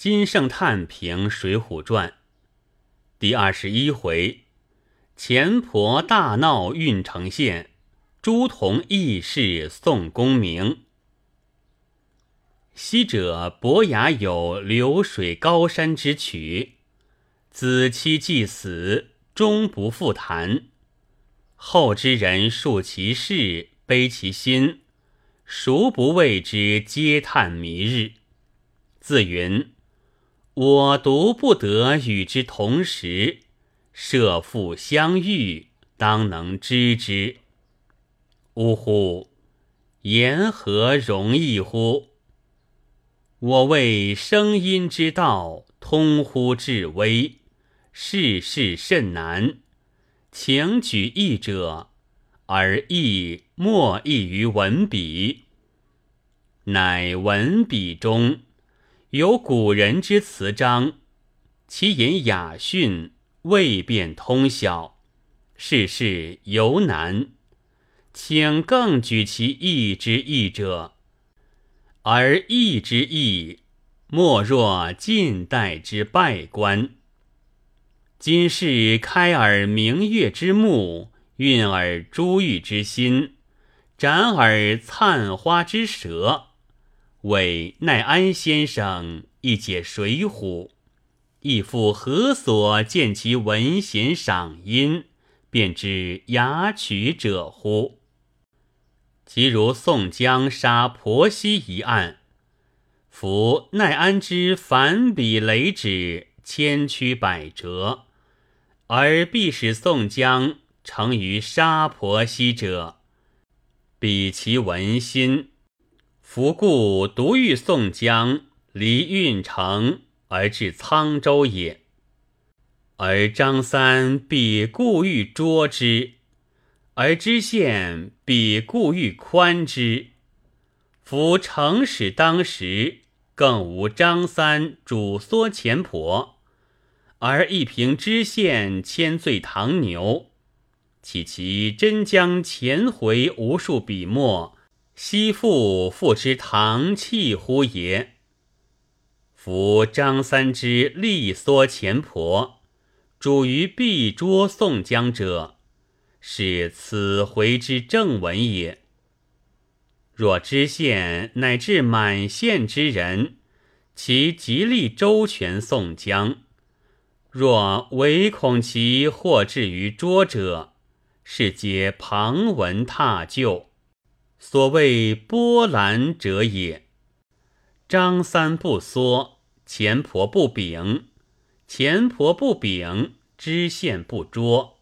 金圣叹评《水浒传》第二十一回：钱婆大闹郓城县，朱仝义士送功名。昔者伯牙有流水高山之曲，子期既死，终不复谈。后之人述其事，悲其心，孰不为之嗟叹弥日？自云。我独不得与之同时，设父相遇，当能知之。呜呼！言何容易乎？我为声音之道，通乎至微，世事甚难。请举义者，而义莫异于文笔，乃文笔中。有古人之词章，其言雅训，未便通晓，世事犹难。请更举其义之义者，而义之义，莫若近代之拜官。今世开尔明月之目，运尔珠玉之心，展尔灿花之舌。为奈安先生一解《水浒》，亦复何所见其文贤赏音，便知雅曲者乎？即如宋江杀婆媳一案，夫奈安之反笔雷指，千曲百折，而必使宋江成于杀婆媳者，比其文心。夫故独欲宋江离郓城而至沧州也，而张三必故欲捉之，而知县必故欲宽之。夫城使当时更无张三主缩钱婆，而一凭知县千岁唐牛，岂其真将钱回无数笔墨？昔父复之唐气乎也？夫张三之力缩钱婆，主于必捉宋江者，是此回之正文也。若知县乃至满县之人，其极力周全宋江；若唯恐其或至于捉者，是皆旁闻踏就。所谓波澜者也。张三不缩，钱婆不柄；钱婆不柄，知县不捉；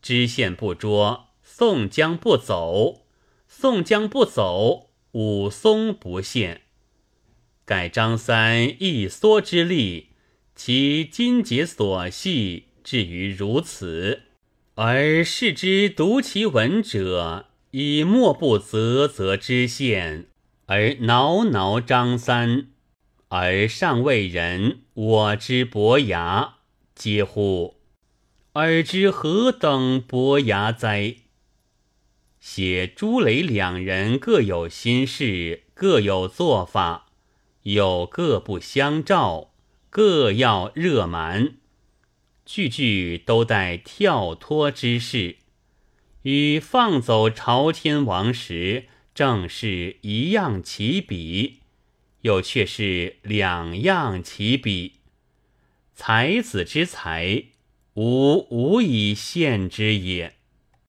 知县不捉，宋江不走；宋江不走，武松不现。盖张三一缩之力，其筋节所系，至于如此，而视之读其文者。以莫不啧啧知县，而挠挠张三，而尚未人我之伯牙，嗟乎！尔知何等伯牙哉？写朱雷两人各有心事，各有做法，有各不相照，各要热蛮，句句都带跳脱之势。与放走朝天王时正是一样起笔，又却是两样起笔。才子之才，吾无以献之也。